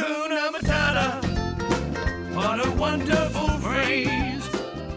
Hakuna Matata. What a wonderful phrase.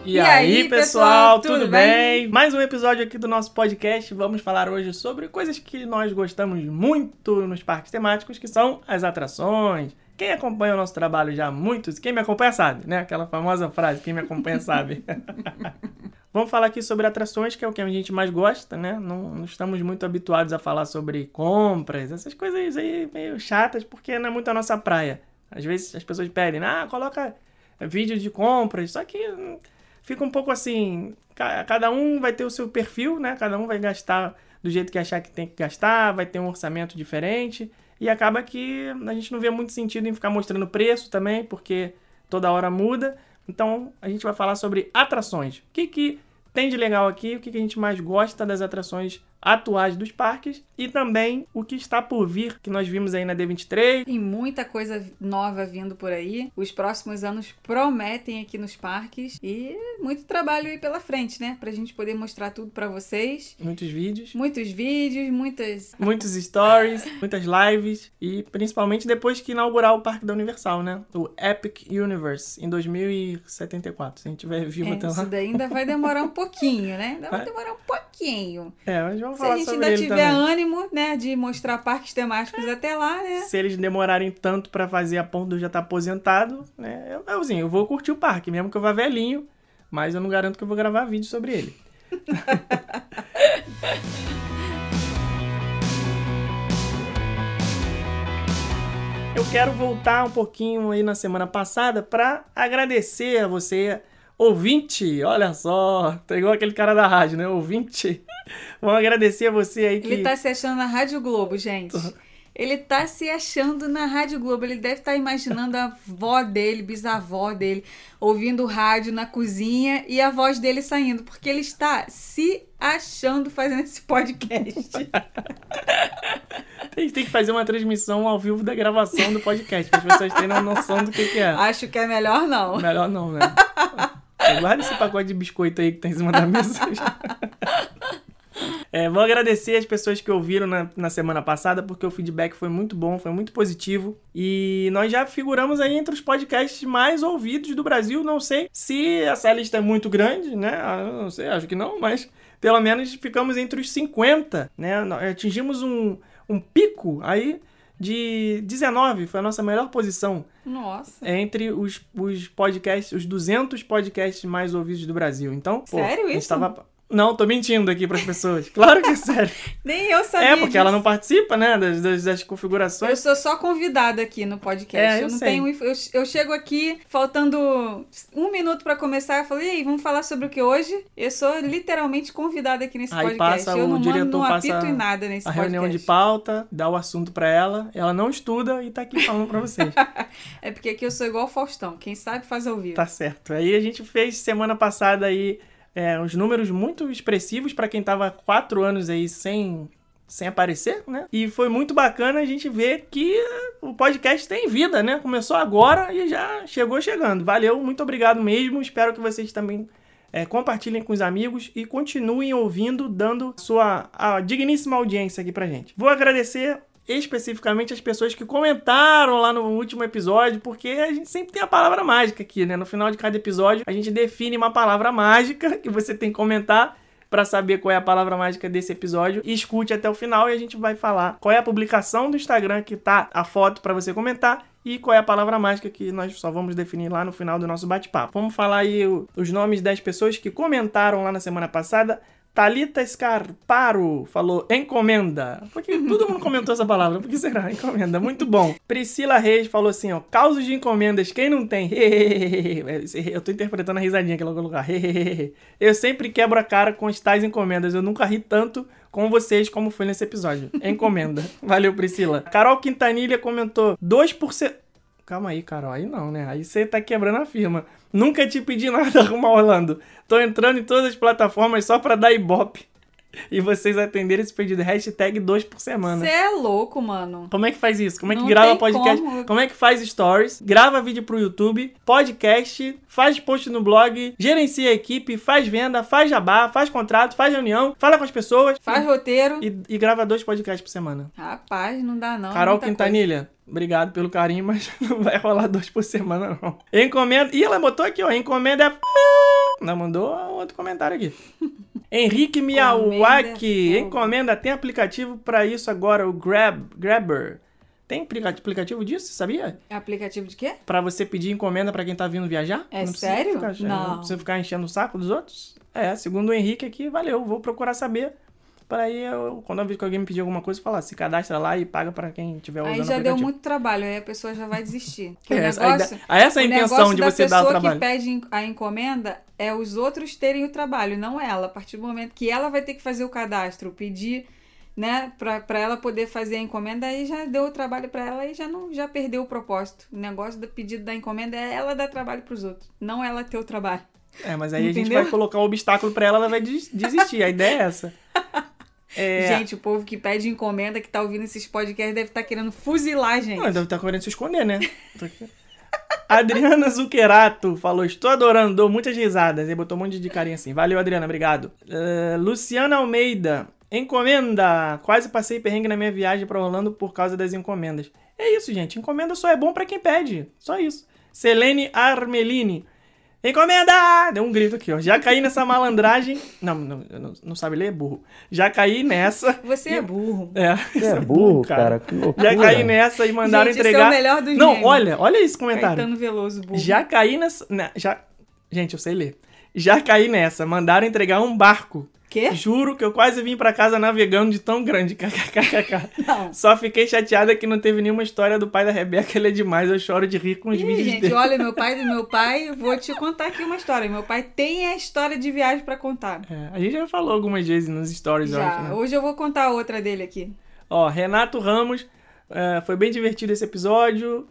E, aí, pessoal, tudo, bem? Mais um episódio aqui do nosso podcast. Vamos falar hoje sobre coisas que nós gostamos muito nos parques temáticos, que são as atrações. Quem acompanha o nosso trabalho já há muitos, quem me acompanha sabe, né? Aquela famosa frase, quem me acompanha sabe. Vamos falar aqui sobre atrações, que é o que a gente mais gosta, né? Não, não, estamos muito habituados a falar sobre compras, essas coisas aí meio chatas, porque não é muito a nossa praia. Às vezes as pessoas pedem, ah, coloca vídeo de compras, só que hum, fica um pouco assim, cada um vai ter o seu perfil, né? Cada um vai gastar do jeito que achar que tem que gastar, vai ter um orçamento diferente, e acaba que a gente não vê muito sentido em ficar mostrando preço também, porque toda hora muda. Então, a gente vai falar sobre atrações. O que, que tem de legal aqui, o que, que a gente mais gosta das atrações atuais dos parques e também o que está por vir, que nós vimos aí na D23. Tem muita coisa nova vindo por aí. Os próximos anos prometem aqui nos parques e muito trabalho aí pela frente, né? Pra gente poder mostrar tudo para vocês. Muitos vídeos. Muitos vídeos, muitas. Muitos stories, muitas lives e principalmente depois que inaugurar o Parque da Universal, né? O Epic Universe, em 2074. Se a gente tiver vivo é, até lá. Isso daí ainda vai demorar um pouquinho, né? Ainda vai demorar um pouquinho. É, mas vamos Se falar a gente sobre ainda ele tiver também. ânimo, né, de mostrar parques temáticos até lá, né? Se eles demorarem tanto pra fazer a ponto de eu já estar aposentado, né? Eu, eu, assim, eu vou curtir o parque, mesmo que eu vá velhinho, mas eu não garanto que eu vou gravar vídeo sobre ele. eu quero voltar um pouquinho aí na semana passada pra agradecer a você, ouvinte. Olha só, tá igual aquele cara da rádio, né? Ouvinte. Vamos agradecer a você aí que Ele tá se achando na Rádio Globo, gente. Ele tá se achando na Rádio Globo. Ele deve estar imaginando a avó dele, bisavó dele, ouvindo rádio na cozinha e a voz dele saindo, porque ele está se achando fazendo esse podcast. A gente tem que fazer uma transmissão ao vivo da gravação do podcast, para as pessoas terem uma noção do que, que é. Acho que é melhor não. Melhor não, né? Guarda esse pacote de biscoito aí que tá em cima da mesa. É, vou agradecer as pessoas que ouviram na, na semana passada, porque o feedback foi muito bom, foi muito positivo. E nós já figuramos aí entre os podcasts mais ouvidos do Brasil. Não sei se essa lista é muito grande, né? Ah, Não sei, acho que não, mas pelo menos ficamos entre os 50, né? Atingimos um, um pico aí de 19, foi a nossa melhor posição Nossa. entre os, os podcasts, os 200 podcasts mais ouvidos do Brasil. Então, pô, Sério a gente isso? tava... Não, tô mentindo aqui pras pessoas. Claro que é sério. Nem eu sabia. É, porque disso. ela não participa, né, das, das, das Eu configurações. sou só convidada aqui no podcast. É, eu eu não sei. tenho. Eu, eu chego aqui faltando um minuto pra começar. Eu falei, e aí, vamos falar sobre o que hoje? Eu sou literalmente convidada aqui nesse Aí podcast. passa eu o não diretor mando, não passa apito em nada nesse A podcast. reunião de pauta, dá o assunto pra ela, ela não estuda e tá aqui falando pra vocês. É porque aqui eu sou igual o Faustão. Quem sabe faz ao vivo. Tá certo. Aí a gente fez semana passada aí é, uns números muito expressivos pra quem tava quatro anos aí sem, sem aparecer, né? E foi muito bacana a gente ver que o podcast tem vida, né? Começou agora e já chegou chegando. Valeu, muito obrigado mesmo. Espero que vocês também é, compartilhem com os amigos e continuem ouvindo, dando sua digníssima audiência aqui pra gente. Vou agradecer especificamente as pessoas que comentaram lá no último episódio, porque a gente sempre tem a palavra mágica aqui, né? No final de cada episódio, a gente define uma palavra mágica que você tem que comentar para saber qual é a palavra mágica desse episódio escute até o final e a gente vai falar qual é a publicação do Instagram que tá a foto para você comentar e qual é a palavra mágica que nós só vamos definir lá no final do nosso bate-papo. Vamos falar aí os nomes das pessoas que comentaram lá na semana passada. Thalita Scarparo falou encomenda. Porque todo mundo comentou essa palavra. Por que será? Encomenda. Muito bom. Priscila Reis falou assim, ó. Causos de encomendas, quem não tem? Eu tô interpretando a risadinha que ela colocou. Eu sempre quebro a cara com as tais encomendas. Eu nunca ri tanto com vocês como foi nesse episódio. Encomenda. Valeu, Priscila. Carol Quintanilha comentou 2%. Calma aí, Carol. Aí não, né? Aí você tá quebrando a firma. Nunca te pedi nada, arrumar Orlando. Tô entrando em todas as plataformas só pra dar ibope. E vocês atenderem esse pedido. Hashtag dois por semana. Você é louco, mano. Como é que faz isso? Como é que Não grava podcast? como. é que faz stories? Grava vídeo pro YouTube, podcast, faz post no blog, gerencia a equipe, faz venda, faz jabá, faz contrato, faz reunião, fala com as pessoas Faz roteiro. e, e grava dois podcasts por semana. Rapaz, não dá não. Carol Quintanilha, obrigado pelo carinho, mas não vai rolar dois por semana, não. Encomenda. Ih, ela botou aqui, ó. Encomenda é. Não, mandou outro comentário aqui. Henrique Miyawaki. Encomenda. Tem aplicativo pra isso agora, o Grab, Grabber. Tem aplica- aplicativo disso, sabia? Aplicativo de quê? Pra você pedir encomenda pra quem tá vindo viajar? É Não sério? Ficar, Não. Não precisa ficar enchendo o saco dos outros? É, segundo o Henrique aqui, valeu. Vou procurar saber. Para aí, eu, quando eu vi que alguém me pedir alguma coisa, eu falar, se cadastra lá e paga pra quem tiver usando Aí o já deu muito trabalho, aí a pessoa já vai desistir. Que o É, essa, a negócio, ide- a essa é a o intenção de você dar o pessoa trabalho. que pede a encomenda é os outros terem o trabalho, não ela. A partir do momento que ela vai ter que fazer o cadastro, pedir, né, pra, pra ela poder fazer a encomenda, aí já deu o trabalho pra ela e já não já perdeu o propósito. O negócio do pedido da encomenda é ela dar trabalho pros outros, não ela ter o trabalho. É, mas aí a gente Entendeu? vai colocar um obstáculo pra ela, ela vai des- desistir. A ideia é essa. É... Gente, o povo que pede encomenda, que tá ouvindo esses podcasts, deve estar querendo fuzilar gente. Não, deve estar querendo se esconder, né? Adriana Zuccherato falou: Estou adorando, dou muitas risadas. E botou um monte de carinha assim. Valeu, Adriana, obrigado. Eh, Luciana Almeida, encomenda. Quase passei perrengue na minha viagem pra Orlando por causa das encomendas. É isso, gente. Encomenda só é bom pra quem pede. Só isso. Selene Armelini. Encomenda! Deu um grito aqui, ó. Já caí nessa malandragem. Não, não, não, sabe ler, é burro. Já caí nessa. Você é burro. É, Você é burro, cara. Que loucura. Já caí nessa e mandaram Gente, esse é o entregar. melhor dos Não, memes. olha, olha esse comentário. Caetano Veloso, burro. Já caí nessa. na- já... Gente, eu sei ler. Já caí nessa. Mandaram entregar um barco. Quê? Juro que eu quase vim pra casa navegando de tão grande. KKKKK. Não. Só fiquei chateada que não teve nenhuma história do pai da Rebeca. Ele é demais. Eu choro de rir com os Ih, vídeos gente, dele. olha, meu pai do meu pai, vou te contar aqui uma história. Meu pai tem a história de viagem pra contar. É, a gente já falou algumas vezes nos stories, eu acho. Já. né? Hoje eu vou contar outra dele aqui. Ó, Renato Ramos. é, foi bem divertido esse episódio.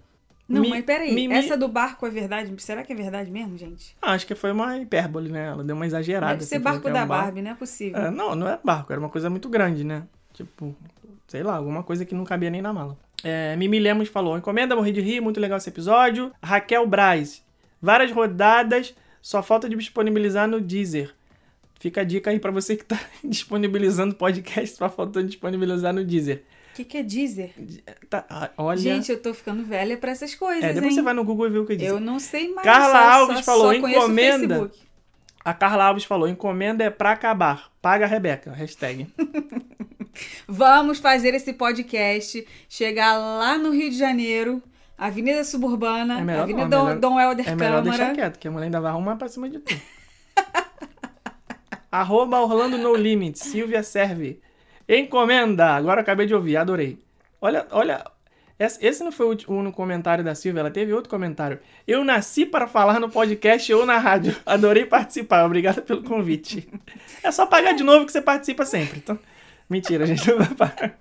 Não, Mi- mas peraí. Essa do barco é verdade? Será que é verdade mesmo, gente? Ah, acho que foi uma hipérbole, né? Ela deu uma exagerada. Deve ser assim, barco é da um. Barbie, não é possível. É, não, não era barco, era uma coisa muito grande, né? Tipo, sei lá, alguma coisa que não cabia nem na mala. É, Mimi Lemos falou: encomenda, morri de rir, muito legal esse episódio. Raquel Braz, várias rodadas, só falta de disponibilizar no Deezer. Fica a dica aí pra você que tá disponibilizando podcast, só faltando disponibilizar no Deezer. O que, que é Deezer? Tá, olha. Gente, eu tô ficando velha pra essas coisas, é, depois hein? você vai no Google e vê o que diz. Eu não sei mais. Carla só- Alves só- falou, só encomenda. A Carla Alves falou: encomenda é pra acabar. Paga a Rebeca. Hashtag. Vamos fazer esse podcast chegar lá no Rio de Janeiro, Avenida Suburbana, É melhor Avenida não, é Dom, melhor- Dom Helder É melhor deixar Câmara. quieto, que a mulher ainda vai arrumar pra cima de tudo. Arroba Orlando No Limit, Silvia Serve. Encomenda, agora acabei de ouvir, adorei. Olha, olha, esse não foi o único comentário da Silvia, ela teve outro comentário. Eu nasci para falar no podcast ou na rádio. Adorei participar, obrigada pelo convite. É só pagar de novo que você participa sempre. Então, mentira, gente. não vai pagar.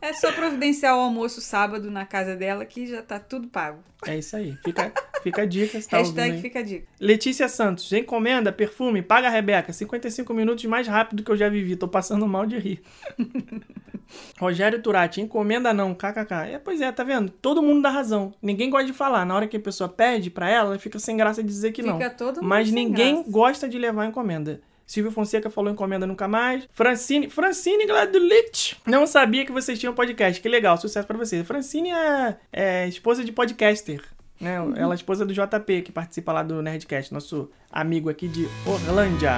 É só providenciar o almoço sábado na casa dela que já tá tudo pago. É isso aí. Fica, fica a dica. Tá Hashtag fica a dica. Letícia Santos, encomenda, perfume, paga a Rebeca. 55 minutos mais rápido que eu já vivi. Tô passando mal de rir. Rogério Turati, encomenda não, kkk. É, pois é, tá vendo? Todo mundo dá razão. Ninguém gosta de falar. Na hora que a pessoa pede pra ela, ela fica sem graça de dizer que não. Fica todo mundo Mas ninguém graça. gosta de levar encomenda. Silvio Fonseca falou encomenda nunca mais. Francine, Francine Gladulich. Não sabia que vocês tinham podcast. Que legal, sucesso pra vocês. Francine é, é esposa de podcaster. Né? Ela é esposa do JP, que participa lá do Nerdcast, nosso amigo aqui de Orlândia.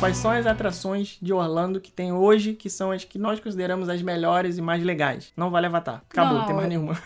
Quais são as atrações de Orlando que tem hoje, que são as que nós consideramos as melhores e mais legais? Não vale Avatar. Acabou, Não, tem mais nenhuma.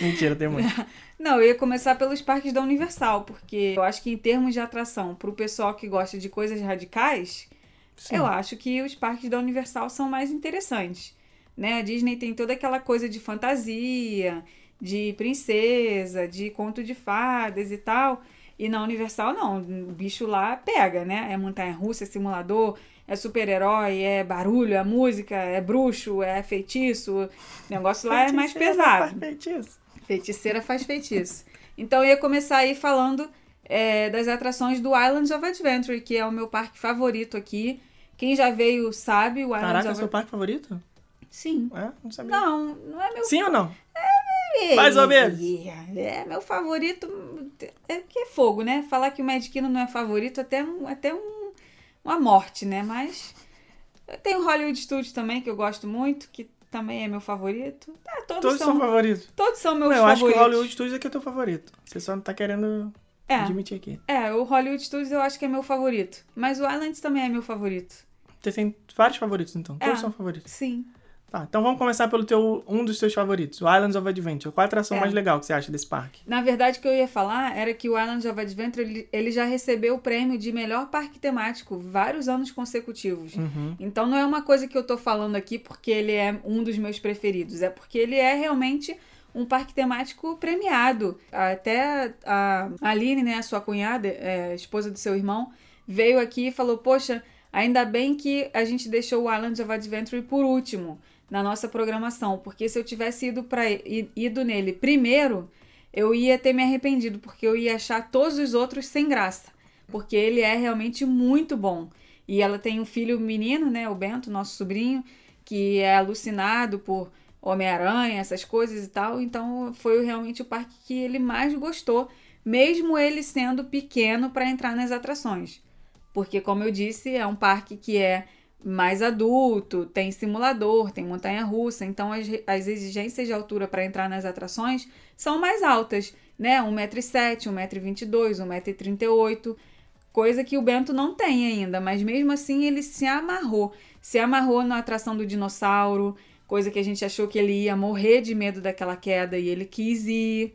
Mentira, tem muito. Não, eu ia começar pelos parques da Universal, porque eu acho que em termos de atração, pro pessoal que gosta de coisas radicais, Sim. eu acho que os parques da Universal são mais interessantes. Né? A Disney tem toda aquela coisa de fantasia, de princesa, de conto de fadas e tal. E na Universal, não. O bicho lá pega, né? É montanha-russa, é simulador, é super-herói, é barulho, é música, é bruxo, é feitiço. O negócio lá é mais Feiticeira pesado. faz feitiço. Feiticeira faz feitiço. Então eu ia começar aí falando é, das atrações do Islands of Adventure, que é o meu parque favorito aqui. Quem já veio sabe, o Islands Caraca, é of seu parque favorito? Sim. É? Não sabia. Não, não é meu Sim ou não? É, Mais ou menos. É, meu favorito é que é fogo, né? Falar que o Kingdom não é favorito até, um, até um, uma morte, né? Mas tem o Hollywood Studios também, que eu gosto muito, que também é meu favorito. Ah, todos, Todos são, são favoritos. todos são meus Não, eu acho favoritos. que o Hollywood Studios é que é teu favorito. Você só não tá querendo é, admitir aqui. é, o Hollywood Studios eu acho que é meu favorito. Mas o Islands também é meu favorito. Você tem vários favoritos, então. Todos É. são favoritos. Sim. Tá, então vamos começar pelo teu, um dos teus favoritos, o Islands of Adventure. Qual a atração É. mais legal que você acha desse parque? Na verdade, o que eu ia falar era que o Islands of Adventure ele, ele já recebeu o prêmio de melhor parque temático vários anos consecutivos. Uhum. Então não é uma coisa que eu tô falando aqui porque ele é um dos meus preferidos, é porque ele é realmente um parque temático premiado. Até a Aline, né, a sua cunhada, é, esposa do seu irmão, veio aqui e falou: Poxa, ainda bem que a gente deixou o Islands of Adventure por último na nossa programação, porque se eu tivesse ido, pra, ido nele primeiro, eu ia ter me arrependido, porque eu ia achar todos os outros sem graça. Porque ele é realmente muito bom. E ela tem um filho menino, né, o Bento, nosso sobrinho, que é alucinado por Homem-Aranha, essas coisas e tal. Então foi realmente o parque que ele mais gostou, mesmo ele sendo pequeno para entrar nas atrações. Porque, como eu disse, é um parque que é mais adulto, tem simulador, tem montanha russa, então as, as exigências de altura para entrar nas atrações são mais altas, né? 1,7m, 1,22m, 1,38m, coisa que o Bento não tem ainda, mas mesmo assim ele se amarrou. Se amarrou na atração do dinossauro, coisa que a gente achou que ele ia morrer de medo daquela queda e ele quis ir.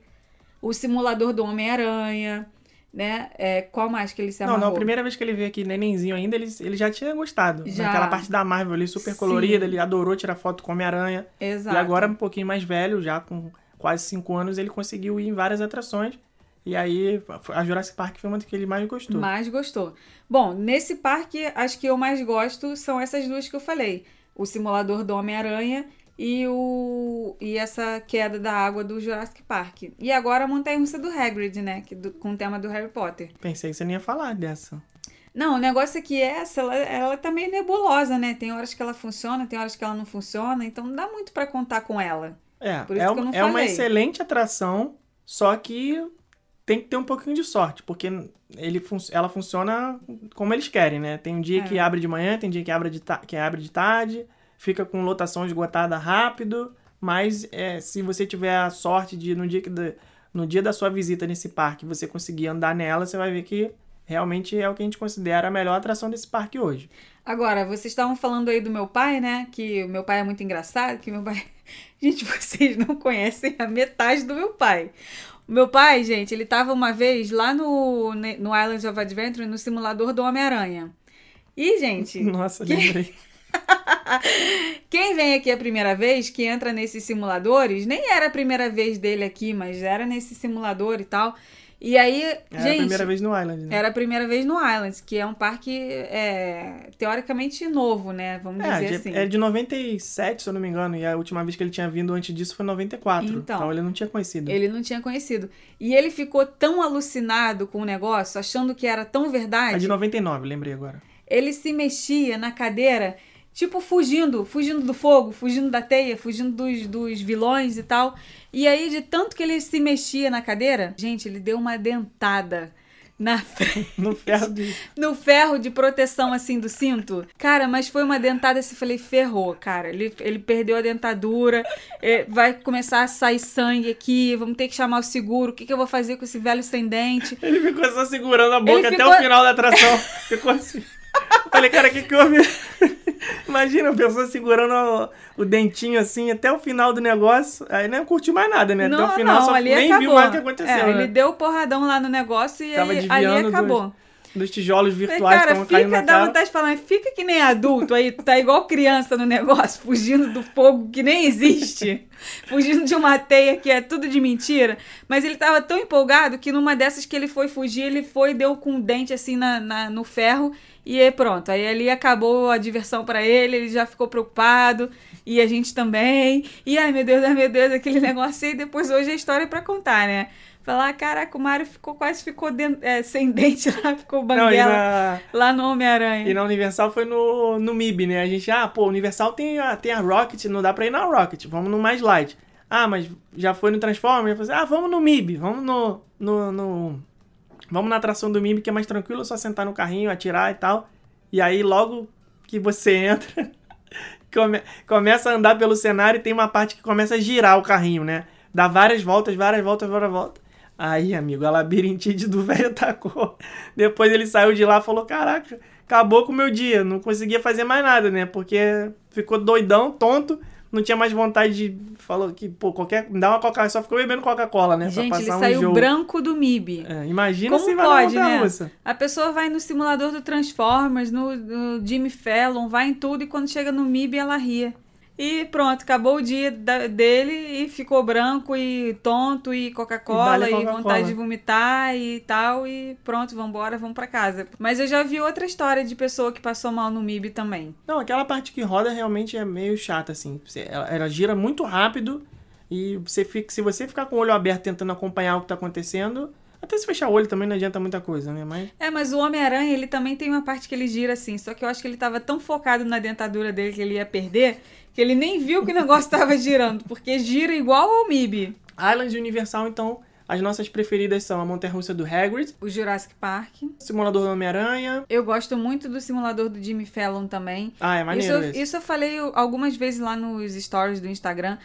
O simulador do Homem-Aranha, né? É, qual mais que ele se Não, amarrou? não, a primeira vez que ele veio aqui, nenenzinho ainda, ele, ele já tinha gostado. Já. Naquela parte da Marvel ali, super Sim. colorida, ele adorou tirar foto com o Homem-Aranha. Exato. E agora, um pouquinho mais velho, já com quase 5 anos, ele conseguiu ir em várias atrações. E aí, a Jurassic Park foi uma que ele mais gostou. Mais gostou. Bom, nesse parque, as que eu mais gosto são essas duas que eu falei: o simulador do Homem-Aranha e o e essa queda da água do Jurassic Park. E agora a montanha russa do Hagrid, né? Que do- com o tema do Harry Potter. Pensei que você não ia falar dessa. Não, o negócio é que essa, ela, ela tá meio nebulosa, né? Tem horas que ela funciona, tem horas que ela não funciona, então não dá muito pra contar com ela. É, Por isso é, que eu um- é uma excelente atração, só que tem que ter um pouquinho de sorte, porque ele fun- ela funciona como eles querem, né? Tem um dia É. que abre de manhã, tem dia que abre de, que abre de tarde, fica com lotação esgotada rápido, mas é, se você tiver a sorte de no dia, que da- no dia da sua visita nesse parque você conseguir andar nela, você vai ver que realmente é o que a gente considera a melhor atração desse parque hoje. Agora, vocês estavam falando aí do meu pai, né? Que o meu pai é muito engraçado, que meu pai. Gente, vocês não conhecem a metade do meu pai. O meu pai, gente, ele tava uma vez lá no, no Islands of Adventure, no simulador do Homem-Aranha. E, gente, Nossa, lembrei. quem vem aqui a primeira vez, que entra nesses simuladores, nem era a primeira vez dele aqui, mas era nesse simulador e tal. E aí, Era gente. a primeira vez no Island, né? Era a primeira vez no Islands, que é um parque é, teoricamente novo, né? Vamos É, dizer de, assim. é de 97, se eu não me engano, e a última vez que ele tinha vindo antes disso foi em 94. Então. Então, ele não tinha conhecido. Ele não tinha conhecido. E ele ficou tão alucinado com o negócio, achando que era tão É verdade. de 99, lembrei agora. Ele se mexia na cadeira, tipo fugindo, fugindo do fogo, fugindo da teia, fugindo dos, dos vilões e tal. E aí, de tanto que ele se mexia na cadeira, gente, ele deu uma dentada na frente. No ferro de. no ferro de proteção, assim, do cinto. Cara, mas foi uma dentada assim, falei, ferrou, cara. Ele, ele perdeu a dentadura, é, vai começar a sair sangue aqui, vamos ter que chamar o seguro. O que, que eu vou fazer com esse velho sem dente? Ele ficou só segurando a boca Ele até ficou- o final da atração. ficou assim. Falei, cara, o que houve? Imagina a pessoa segurando o, o dentinho assim até o final do negócio. Aí não curtiu mais nada, né? até o final só ali nem acabou. viu mais o que aconteceu. É, né? Ele deu o porradão lá no negócio e aí, ali desviando dos- acabou. Dos tijolos virtuais que cara, estavam caindo fica, na dá cara. vontade de falar, fica que nem adulto aí, tu tá igual criança no negócio, fugindo do fogo que nem existe, fugindo de uma teia que é tudo de mentira. Mas ele tava tão empolgado que numa dessas que ele foi fugir, ele foi e deu com o dente assim na, na- no ferro e aí pronto. Aí ali acabou a diversão pra ele, ele já ficou preocupado e a gente também. E ai meu Deus, ai meu Deus, aquele negócio aí, depois hoje é história pra contar, né? Falar, caraca, o Mario ficou quase ficou dentro, é, sem dente lá, ficou banguela na... lá no Homem-Aranha. E na Universal foi no, no MIB, né? A gente, ah, pô, Universal tem a, tem a Rocket, não dá pra ir na Rocket, vamos no mais light. Ah, mas já foi no Transformers? Falei, ah, vamos no MIB, vamos no, no, no... Vamos na atração do MIB, que é mais tranquilo, só sentar no carrinho, atirar e tal. E aí, logo que você entra, come, começa a andar pelo cenário e tem uma parte que começa a girar o carrinho, né? Dá várias voltas, várias voltas, várias voltas. Aí, amigo, a labirintite do velho atacou. Depois ele saiu de lá e falou: Caraca, acabou com o meu dia. Não conseguia fazer mais nada, né? Porque ficou doidão, tonto. Não tinha mais vontade de. Falou que, pô, qualquer. Dá uma Coca-Cola. Só ficou bebendo Coca-Cola, né? Gente, ele saiu um branco do MIB. É, imagina Como se vai pode, né? Russa. A pessoa vai no simulador do Transformers, no, no Jimmy Fallon, vai em tudo e quando chega no MIB ela ria. E pronto, acabou o dia da, dele e ficou branco e tonto e Coca-Cola e, Coca e, vontade de vomitar e tal. E pronto, vambora, vamos para casa. Mas eu já vi outra história de pessoa que passou mal no MIB também. Não, aquela parte que roda realmente é meio chata, assim. Ela, ela gira muito rápido e você fica, se você ficar com o olho aberto tentando acompanhar o que tá acontecendo, até se fechar o olho também não adianta muita coisa, né? Mas... É, mas o Homem-Aranha, ele também tem uma parte que ele gira assim. Só que eu acho que ele tava tão focado na dentadura dele que ele ia perder que ele nem viu que o negócio estava girando, porque gira igual ao MIB. Islands Universal, então, as nossas preferidas são a Montanha-Russa do Hagrid, o Jurassic Park, o simulador do Homem-Aranha. Eu gosto muito do simulador do Jimmy Fallon também. Ah, é maneiro isso, isso eu falei algumas vezes lá nos stories do Instagram.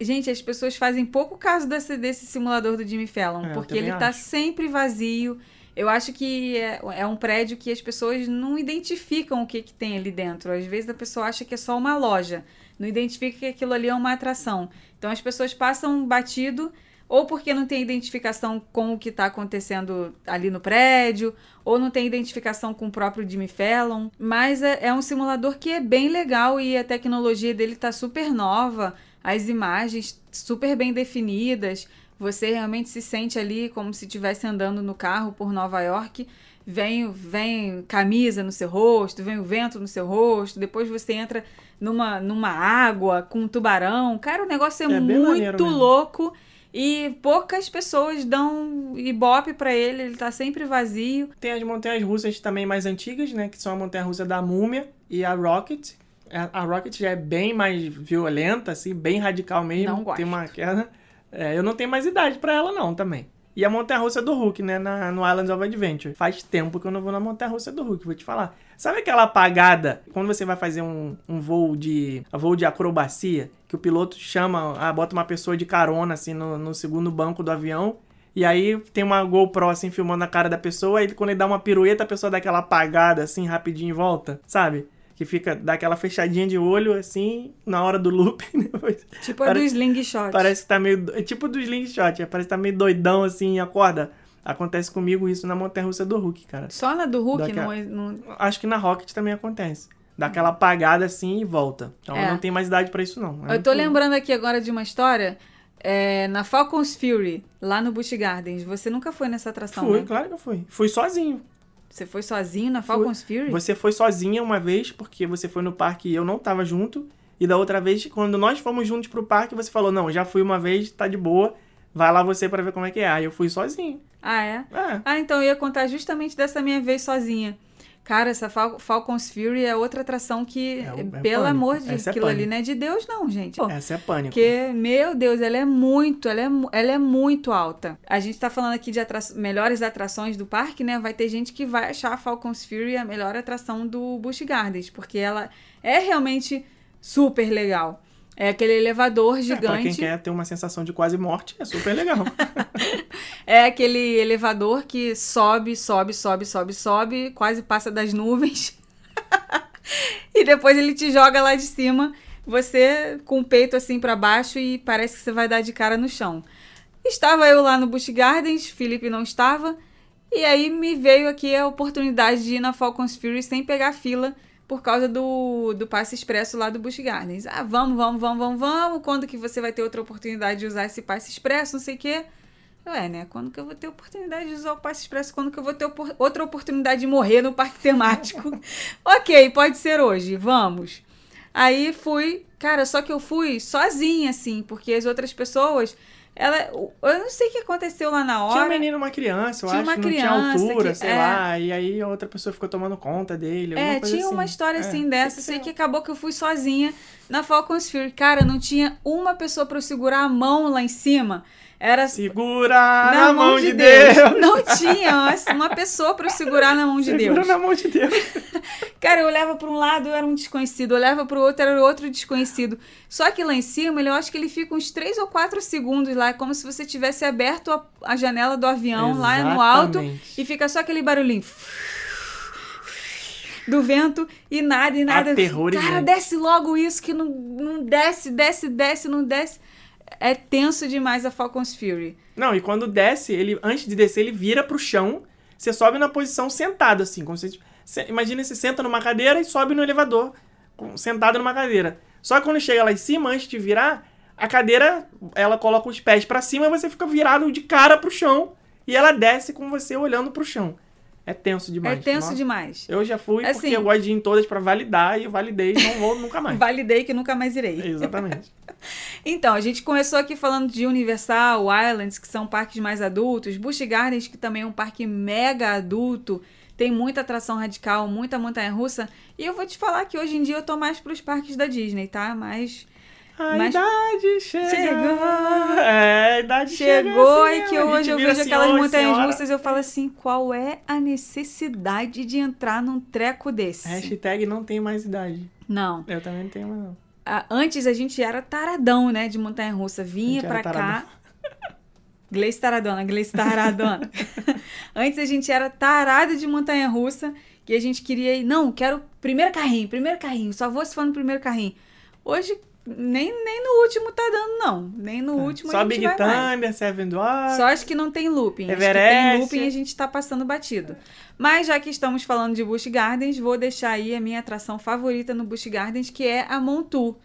Gente, as pessoas fazem pouco caso desse, desse simulador do Jimmy Fallon, é, porque ele tá sempre vazio. Eu acho que é, é, um prédio que as pessoas não identificam o que, que tem ali dentro. Às vezes a pessoa acha que é só uma loja, não identifica que aquilo ali é uma atração. Então as pessoas passam batido, ou porque não tem identificação com o que está acontecendo ali no prédio, ou não tem identificação com o próprio Jimmy Fallon. Mas é, é um simulador que é bem legal e a tecnologia dele está super nova, as imagens super bem definidas. Você realmente se sente ali como se estivesse andando no carro por Nova York. Vem, vem camisa no seu rosto, vem o vento no seu rosto, depois você entra numa, numa água com um tubarão. Cara, o negócio é, é muito louco e poucas pessoas dão ibope para ele, ele tá sempre vazio. Tem as montanhas russas também mais antigas, né, que são a montanha russa da Múmia e a Rocket. A Rocket já é bem mais violenta, assim, bem radical mesmo. Não gosto. Tem uma queda. É, eu não tenho mais idade para ela, não, também. E a montanha-russa do Hulk, né? Na, no Islands of Adventure. Faz tempo que eu não vou na montanha-russa do Hulk, vou te falar. Sabe aquela apagada, quando você vai fazer um, um voo de um voo de acrobacia, que o piloto chama, ah, bota uma pessoa de carona, assim, no, no segundo banco do avião, e aí tem uma GoPro, assim, filmando a cara da pessoa, e quando ele dá uma pirueta, a pessoa dá aquela apagada, assim, rapidinho em volta, sabe? Que fica daquela fechadinha de olho assim na hora do loop. tipo a do slingshot. Parece que tá meio. É tipo do slingshot, é, parece que tá meio doidão assim, acorda. Acontece comigo isso na montanha russa do Hulk, cara. Só na do Hulk? Não, não... Acho que na Rocket também acontece. Dá aquela apagada assim e volta. Então é. não tem mais idade para isso, não. É eu tô lembrando aqui agora de uma história. É, na Falcon's Fury, lá no Busch Gardens. Você nunca foi nessa atração, Fui, né? claro que eu fui. Fui sozinho. Você foi sozinho na Falcon's Fui. Fury? Você foi sozinha uma vez, porque você foi no parque e eu não tava junto. E da outra vez, quando nós fomos juntos pro parque, você falou: Não, já fui uma vez, tá de boa. Vai lá você para ver como é que é. Aí eu fui sozinho. Ah, é? é? Ah, então eu ia contar justamente dessa minha vez sozinha. Cara, essa Fal Falcon's Fury é outra atração que, é, é pelo pânico. amor de essa é aquilo é ali, não é de Deus, não, gente. Pô, essa é pânico. Porque, meu Deus, ela é muito, ela é, ela é muito alta. A gente tá falando aqui de atra melhores atrações do parque, né? Vai ter gente que vai achar a Falcon's Fury a melhor atração do Busch Gardens, porque ela é realmente super legal. É aquele elevador gigante. É, pra quem quer ter uma sensação de quase morte, é super legal. é aquele elevador que sobe, sobe, sobe, sobe, sobe, quase passa das nuvens. e depois ele te joga lá de cima, você com o peito assim para baixo e parece que você vai dar de cara no chão. Estava eu lá no Busch Gardens, Felipe não estava, e aí me veio aqui a oportunidade de ir na Falcons Fury sem pegar fila por causa do, do passe expresso lá do Busch Gardens. Ah, vamos, vamos, vamos, vamos, vamos. Quando que você vai ter outra oportunidade de usar esse passe expresso, não sei o quê. É, né? Quando que eu vou ter oportunidade de usar o passe expresso? Quando que eu vou ter outra oportunidade de morrer no parque temático? ok, pode ser hoje, vamos. Aí fui, cara, só que eu fui sozinha, assim, porque as outras pessoas Ela, eu não sei o que aconteceu lá na hora. Tinha um menino uma criança, eu Tinha acho, uma que não tinha criança altura, que- sei é. lá, e aí outra pessoa ficou tomando conta dele, É, tinha uma assim. história É, assim dessa. sei Sei que acabou que eu fui sozinha na Falcon's Fury. Cara, não tinha uma pessoa pra eu segurar a mão lá em cima. Era Segura na na mão de Deus. Não tinha uma- pessoa pra eu segurar na mão de Segura Deus. na mão de Deus. Cara, eu olhava pra um lado, eu era um desconhecido. Eu olhava pro outro, era outro desconhecido. Só que lá em cima, ele, eu acho que ele fica uns 3 ou 4 segundos lá. É como se você tivesse aberto a, a janela do avião lá no alto Exatamente. e fica só aquele barulhinho. Do vento e nada, e nada. Aterrorizante. Cara, desce logo isso que não, não desce, desce, desce, não desce. É tenso demais a Falcon's Fury. Não, e quando desce, ele antes de descer, ele vira pro chão. Você sobe na posição sentado, assim. Como se, você, imagina você senta numa cadeira e sobe no elevador, sentado numa cadeira. Só que quando chega lá em cima, antes de virar, a cadeira, ela coloca os pés pra cima e você fica virado de cara pro chão. E ela desce com você olhando pro chão. É tenso demais. é tenso Nossa. demais. Eu já fui Assim- porque eu gosto de ir em todas pra validar e eu validei e não vou nunca mais. Validei que nunca mais irei. Exatamente. Então, a gente começou aqui falando de Universal, Islands, que são parques mais adultos, Busch Gardens, que também é um parque mega adulto, tem muita atração radical, muita montanha-russa. E eu vou te falar que hoje em dia eu tô mais pros parques da Disney, tá? Mas A Mas- idade chegou. Chegou. É, a idade chegou chega e assim, que hoje eu vejo aquelas senhor, montanhas senhora. russas eu falo assim, qual é a necessidade de entrar num treco desse? Hashtag não tem mais idade. Não. Eu também não tenho mais não. Antes a gente era taradão, né, de montanha-russa. Vinha A gente era pra cá. taradão. Gleice taradona, Gleice taradona. Antes a gente era tarada de montanha-russa, que a gente queria ir, não, quero primeiro carrinho, primeiro carrinho, só vou se for no primeiro carrinho. Hoje, nem, nem no último tá dando, não. Nem no último É. Só a gente Big vai mais. Thunder, Seven Dwarfs. Só acho que não tem looping. Acho que Everest. tem looping e a gente tá passando batido. Mas já que estamos falando de Busch Gardens, vou deixar aí a minha atração favorita no Busch Gardens, que é a Montu.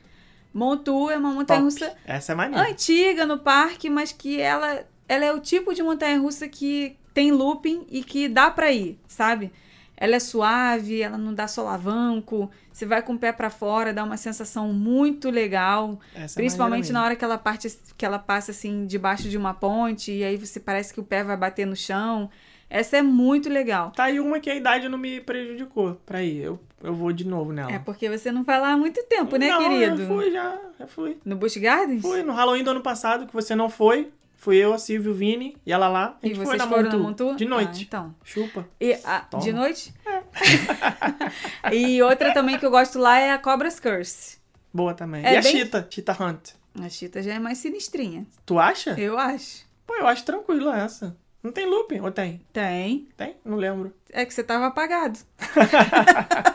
Montu é uma montanha-russa. Essa é maneira. antiga no parque, mas que ela, ela é o tipo de montanha-russa que tem looping e que dá pra ir, sabe? Ela é suave, ela não dá solavanco, você vai com o pé pra fora, dá uma sensação muito legal. Essa é Principalmente maneira na hora que ela, parte, que ela passa assim debaixo de uma ponte e aí você parece que o pé vai bater no chão. Essa é muito legal. Tá aí uma que a idade não me prejudicou pra ir. Eu, eu vou de novo nela. É porque você não vai lá há muito tempo, né, não, querido? Eu fui já, já fui. No Busch Gardens? Fui no Halloween do ano passado, que você não foi. Fui eu, a Silvio, o Vini e ela lá. A E gente foi vocês na foram Montu. De noite. Ah, então. Chupa. E, a- Toma. de noite? e outra também que eu gosto lá é a Cobra's Curse. Boa também. É e a bem- Cheetah, Cheetah Hunt. A Chita já é mais sinistrinha. Tu acha? Eu acho. Pô, eu acho tranquilo essa. Não tem looping? Ou tem? Tem. Tem? Não lembro. É que você tava apagado.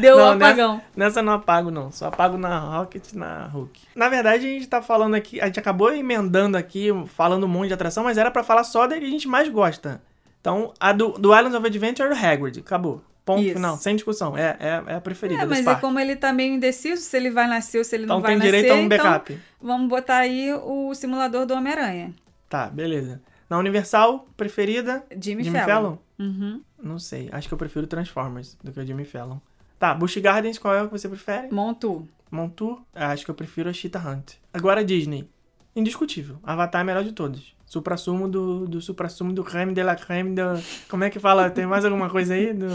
Deu um Não, apagão. Nessa, nessa não apago, não. Só apago na Rocket e na Hulk. Na verdade, a gente tá falando aqui. A gente acabou emendando aqui, falando um monte de atração, mas era pra falar só da que a gente mais gosta. Então, a do, do Islands of Adventure é o Hagrid. Acabou. Ponto Isso. final. Sem discussão. É, é, é a preferida É, mas é como ele tá meio indeciso se ele vai nascer ou se ele Então não vai tem nascer. direito a um então backup. vamos botar aí o simulador do Homem-Aranha. Tá, beleza. Na Universal, preferida? Jimmy, Jimmy Fallon. Fallon? Uhum. Não sei. Acho que eu prefiro Transformers do que o Jimmy Fallon. Tá, Busch Gardens, qual é o que você prefere? Montu. Montour? Ah, Acho que eu prefiro a Cheetah Hunt. Agora Disney. Indiscutível. Avatar é melhor de todos. Supra-sumo do, do supra-sumo do creme de la creme do... Como é que fala? Tem mais alguma coisa aí? Do,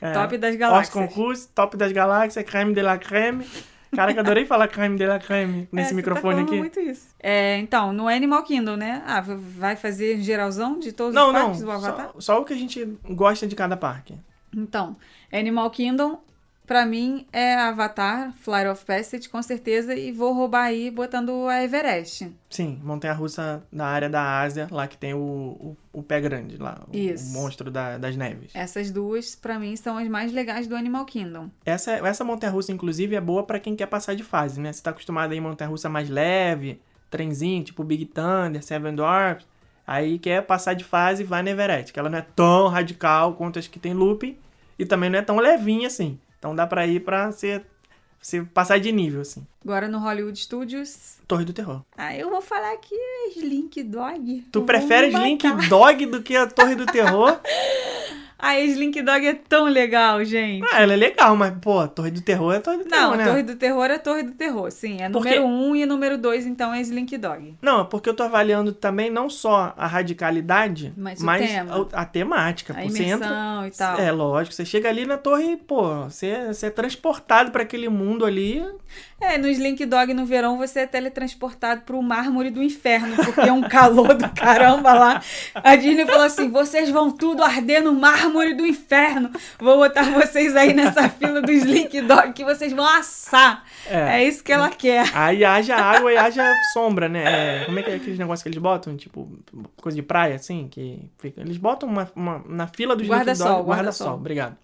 é, Top das Os galáxias. concursos, top das galáxias, creme de la creme. Cara, que adorei falar creme de la creme nesse É, você microfone tá aqui. muito isso. É, então, no Animal Kingdom, né? Ah, vai fazer geralzão de todos Não, os não. parques do Avatar? Só, só o que a gente gosta de cada parque. Então, Animal Kingdom, pra mim, é Avatar, Flight of Passage, com certeza, e vou roubar aí botando a Everest. Sim, montanha-russa da área da Ásia, lá que tem o, o, o pé grande lá. O, Isso. o monstro da- das neves. Essas duas, pra mim, são as mais legais do Animal Kingdom. Essa, essa montanha-russa, inclusive, é boa pra quem quer passar de fase, né? Você tá acostumado aí em montanha-russa mais leve, trenzinho, tipo Big Thunder, Seven Dwarfs. Aí quer passar de fase, vai na Everest, que ela não é tão radical quanto as que tem looping e também não é tão levinha assim. Então dá pra ir pra você passar de nível, assim. Agora no Hollywood Studios. Torre do Terror. Ah, eu vou falar aqui Slink Dog. Tu prefere me Link matar. Dog do que a Torre do Terror? A Slink Dog é tão legal, gente. Ah, ela é legal, mas, pô, Torre do Terror é Torre do Não, Terror, né? Torre do Terror é Torre do Terror, sim. É Porque- número 1 um e número 2, então é Slink Dog. Não, é porque eu tô avaliando também não só a radicalidade, Mas mas, a, a temática. A pô. Você entra. e tal. É, lógico. Você chega ali na torre, pô, você, você é transportado pra aquele mundo ali. É, no Slink Dog no verão você é teletransportado pro mármore do inferno, porque é um calor do caramba lá. A Disney falou assim: vocês vão tudo arder no mármore do inferno. Vou botar vocês aí nessa fila do Slink Dog que vocês vão assar. É, isso que ela quer. Aí haja água e haja sombra, né? É, como é que é aqueles negócios que eles botam? Tipo, coisa de praia, assim? que fica- Eles botam uma, uma- na fila dos Guarda-sol, líquidos- guarda-sol. Guarda-sol, obrigado.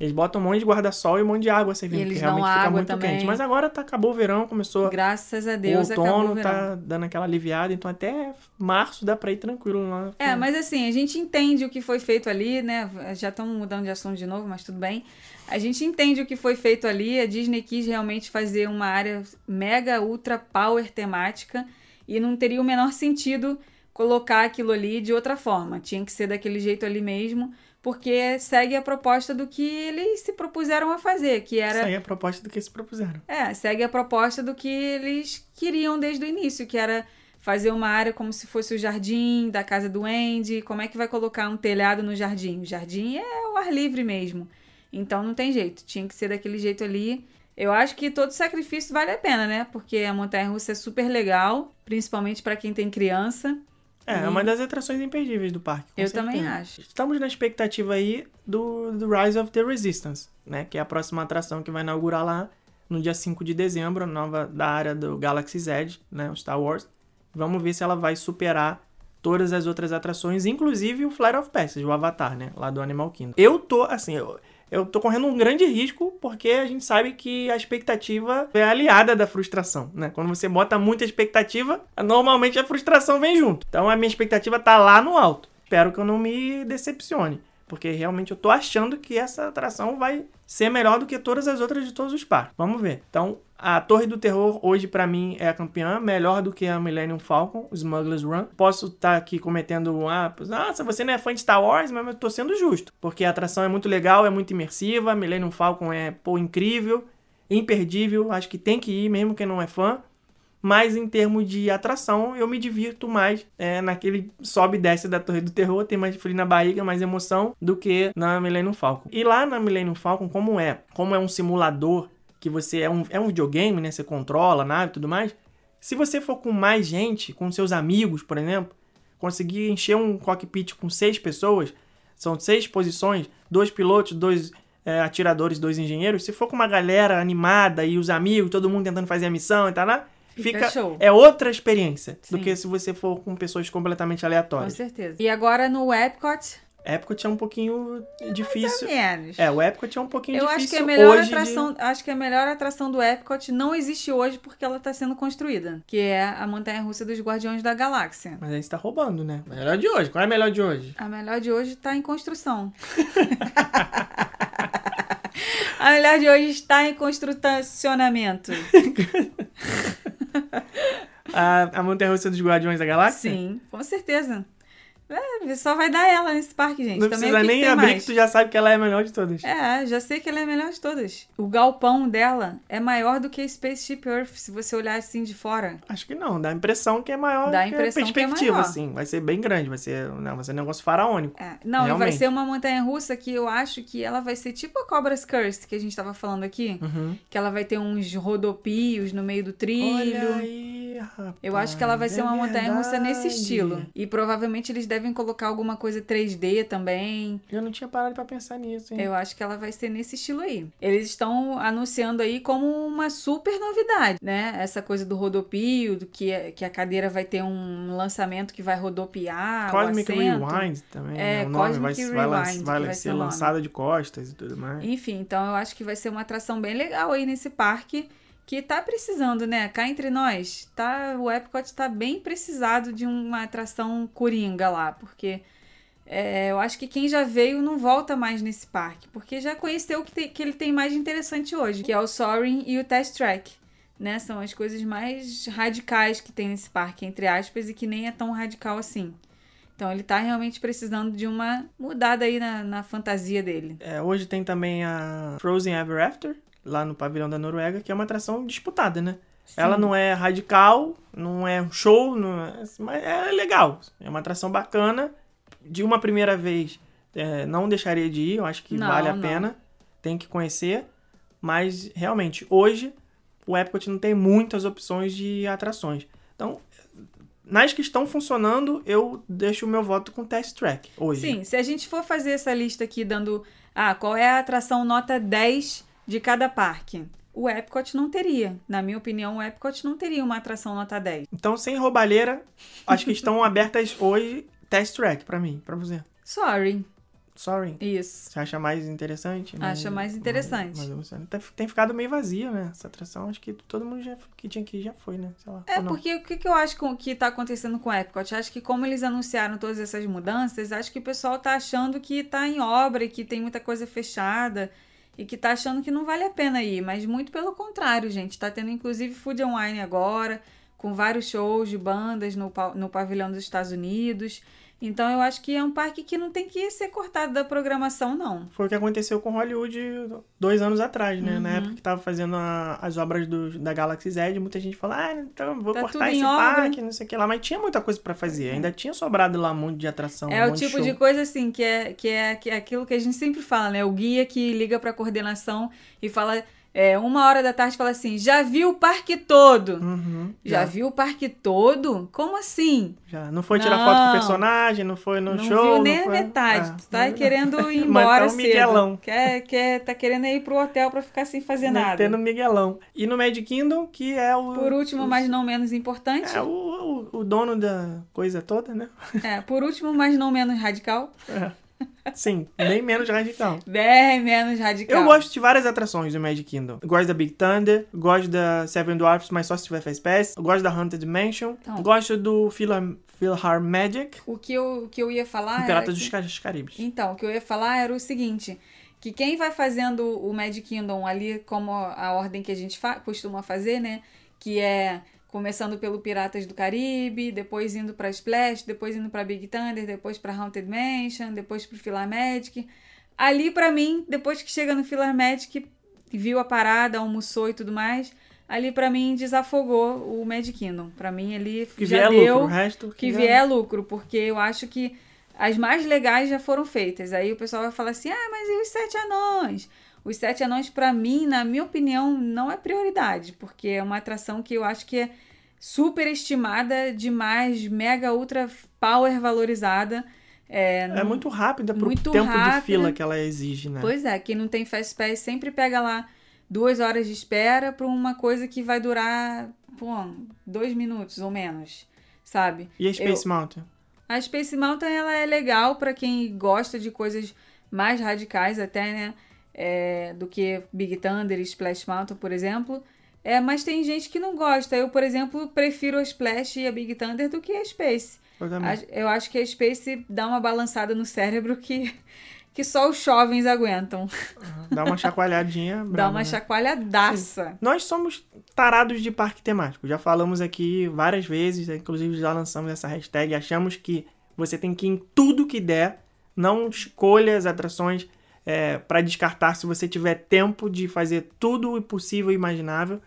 Eles botam um monte de guarda-sol e um monte de água servindo, E eles porque realmente fica muito também. quente. Mas agora tá, acabou o verão, começou Graças a Deus acabou o outono, tá dando aquela aliviada, então até março dá pra ir tranquilo lá. É, mas assim, a gente entende o que foi feito ali, né? Já estamos mudando de assunto de novo, mas tudo bem. A gente entende o que foi feito ali. A Disney quis realmente fazer uma área mega, ultra power temática e não teria o menor sentido colocar aquilo ali de outra forma. Tinha que ser daquele jeito ali mesmo, porque segue a proposta do que eles se propuseram a fazer, que era é a proposta do que se propuseram. é, segue a proposta do que eles queriam desde o início, que era fazer uma área como se fosse o jardim da casa do Andy. Como é que vai colocar um telhado no jardim? O jardim é o ar livre mesmo. Então não tem jeito, tinha que ser daquele jeito ali. Eu acho que todo sacrifício vale a pena, né? Porque a montanha russa é super legal, principalmente para quem tem criança. É, é uma das atrações imperdíveis do parque. com Eu certeza. também acho. Estamos na expectativa aí do, do Rise of the Resistance, né? Que é a próxima atração que vai inaugurar lá no dia 5 de dezembro, nova da área do Galaxy's Edge, né? O Star Wars. Vamos ver se ela vai superar todas as outras atrações, inclusive o Flight of Passage, o Avatar, né? Lá do Animal Kingdom. Eu tô, assim, eu, eu tô correndo um grande risco, porque a gente sabe que a expectativa é aliada da frustração, né? Quando você bota muita expectativa, normalmente a frustração vem junto. Então a minha expectativa tá lá no alto. Espero que eu não me decepcione, porque realmente eu tô achando que essa atração vai ser melhor do que todas as outras de todos os parques. Vamos ver. Então, a Torre do Terror hoje pra mim é a campeã, melhor do que a Millennium Falcon, Smuggler's Run. Posso estar aqui cometendo, ah, nossa, você não é fã de Star Wars, mas eu tô sendo justo, porque a atração é muito legal, é muito imersiva, Millennium Falcon é, pô, incrível, imperdível, acho que tem que ir mesmo quem não é fã. Mas em termos de atração, eu me divirto mais é, naquele sobe e desce da Torre do Terror, tem mais frio na barriga, mais emoção do que na Millennium Falcon. E lá na Millennium Falcon, como é? Como é um simulador que você é um, é um videogame, né? Você controla a nave e tudo mais. Se você for com mais gente, com seus amigos, por exemplo, conseguir encher um cockpit com seis pessoas, são seis posições, dois pilotos, dois é, atiradores, dois engenheiros. Se for com uma galera animada e os amigos, todo mundo tentando fazer a missão e tal, né? Fica Fica, show. é outra experiência do Sim. que se você for com pessoas completamente Com aleatórias. certeza. E agora no Epcot, Epcot é um pouquinho difícil. menos. É, o Epcot é um pouquinho Eu acho que difícil a melhor hoje de- atração, acho que a melhor atração do Epcot não existe hoje porque ela está sendo construída, que é a montanha-russa dos Guardiões da Galáxia. Mas aí você tá roubando, né? Melhor de hoje. Qual é a melhor de hoje? A melhor de hoje está em construção. a melhor de hoje está em construcionamento. A, a Montanha Russa dos Guardiões da Galáxia? Sim, com certeza. É, só vai dar ela nesse parque, gente. Não Também precisa que nem que abrir mais? que tu já sabe que ela é a melhor de todas. É, já sei que ela é a melhor de todas. O galpão dela é maior do que Spaceship Earth, se você olhar assim de fora. Acho que não, dá a impressão que é maior Dá a que impressão que é perspectiva, maior. assim. Vai ser bem grande, vai ser, não, vai ser um negócio faraônico. É, não, e vai Realmente. ser uma montanha russa que eu acho que ela vai ser tipo a Cobra's Curse que a gente tava falando aqui. Uhum. Que ela vai ter uns rodopios no meio do trilho. Olha aí, rapaz. Eu acho que ela vai ser é uma montanha russa nesse estilo. E provavelmente eles devem colocar alguma coisa 3D também. Eu não tinha parado pra pensar nisso, hein? Eu acho que ela vai ser nesse estilo aí. Eles estão anunciando aí como uma super novidade, né? Essa coisa do rodopio, do que, que a cadeira vai ter um lançamento que vai rodopiar. Cosmic. Rewind também, É, né? O nome vai, Cosmic vai, Rewind, vai ser ser lançada de costas e tudo mais. Enfim, então eu acho que vai ser uma atração bem legal aí nesse parque. Que tá precisando, né? Cá entre nós, tá, o Epcot tá bem precisado de uma atração coringa lá, porque é, eu acho que quem já veio não volta mais nesse parque, porque já conheceu o que, que ele tem mais interessante hoje, que é o Soaring e o Test Track. Né? São as coisas mais radicais que tem nesse parque, entre aspas, e que nem é tão radical assim. Então ele tá realmente precisando de uma mudada aí na, na fantasia dele. É, hoje tem também a Frozen Ever After, lá no pavilhão da Noruega, que é uma atração disputada, né? Sim. Ela não é radical, não é um show, é, mas é legal. É uma atração bacana. De uma primeira vez, é, não deixaria de ir, eu acho que não, vale a não. pena. Tem que conhecer. Mas, realmente, hoje, o Epcot não tem muitas opções de atrações. Então, nas que estão funcionando, eu deixo o meu voto com Test Track hoje. Sim, se a gente for fazer essa lista aqui dando. Ah, qual é a atração nota 10 de cada parque? O Epcot não teria. Na minha opinião, o Epcot não teria uma atração nota 10. Então, sem roubalheira, acho que estão abertas hoje Test Track para mim, para você. Sorry. Sorry. Isso. Você acha mais interessante? Acha mais interessante. Mas, mas tem ficado meio vazia, né? Essa atração, acho que todo mundo já, que tinha que ir já foi, né? Lá, é, porque o que, que eu acho que tá acontecendo com o Epcot? Acho que como eles anunciaram todas essas mudanças, acho que o pessoal tá achando que tá em obra e que tem muita coisa fechada e que tá achando que não vale a pena ir. Mas muito pelo contrário, gente. Tá tendo inclusive Food and Wine agora, com vários shows de bandas no, no pavilhão dos Estados Unidos. Então eu acho que é um parque que não tem que ser cortado da programação, não. Foi o que aconteceu com Hollywood dois anos atrás, né? Uhum. Na época que tava fazendo a, as obras do, da Galaxy Z, muita gente falou, ah, então vou tá cortar esse parque, não sei o que lá. Mas tinha muita coisa para fazer. É. Ainda tinha sobrado lá um monte de atração. É um o tipo de, de, coisa assim, que é, que, é, que é aquilo que a gente sempre fala, né? O guia que liga pra coordenação e fala é, uma hora da tarde fala assim: já viu o parque todo? Uhum, já. já. viu o parque todo? Como assim? Já. Não foi tirar não, foto com o personagem, não foi no não show. Viu nem a foi... metade. Ah, tu tá não, querendo ir embora cedo. Miguelão. Quer, quer, tá querendo ir pro hotel pra ficar sem fazer Metendo nada. Tendo Miguelão. E no Magic Kingdom, que é o. Por último, mas não menos importante. É o, o, o dono da coisa toda, né? É, por último, mas não menos radical. É. Sim, bem menos radical. Bem menos radical. Eu gosto de várias atrações do Magic Kingdom. Eu gosto da Big Thunder, gosto da Seven Dwarfs, mas só se tiver Fast Pass. Eu gosto da Haunted Mansion. Então, gosto do Philhar Magic. O que eu, o que eu ia falar o Piratas dos que... Caribes. Então, o que eu ia falar era o seguinte que quem vai fazendo o Magic Kingdom ali como a ordem que a gente fa costuma fazer, né? Que é começando pelo Piratas do Caribe, depois indo para Splash, depois indo para Big Thunder, depois para Haunted Mansion, depois para Philharmagic. Ali para mim, depois que chega no Philharmagic, viu a parada, almoçou e tudo mais, ali para mim desafogou o Magic Kingdom. Para mim ali que já vier deu lucro, o resto que, que vier, vier lucro, porque eu acho que as mais legais já foram feitas. Aí o pessoal vai falar assim: "Ah, mas e os sete anões?" Os Sete Anões, para mim, na minha opinião, não é prioridade, porque é uma atração que eu acho que é super estimada, demais, mega, ultra power valorizada. É, é muito rápida pro muito tempo rápida. de fila que ela exige, né? Pois é, quem não tem Fast Pass sempre pega lá duas horas de espera para uma coisa que vai durar, pô, dois minutos ou menos, sabe? E a Space eu... Mountain? A Space Mountain, ela é legal para quem gosta de coisas mais radicais até, né? É, do que Big Thunder e Splash Mountain, por exemplo. É, mas tem gente que não gosta. Eu, por exemplo, prefiro a Splash e a Big Thunder do que a Space. Eu, eu acho que a Space dá uma balançada no cérebro que, que só os jovens aguentam. Dá uma chacoalhadinha. dá uma né? chacoalhadaça. Sim. Nós somos tarados de parque temático. Já falamos aqui várias vezes, inclusive já lançamos essa hashtag. Achamos que você tem que ir em tudo que der. Não escolha as atrações é, para descartar se você tiver tempo de fazer tudo o possível e imaginável.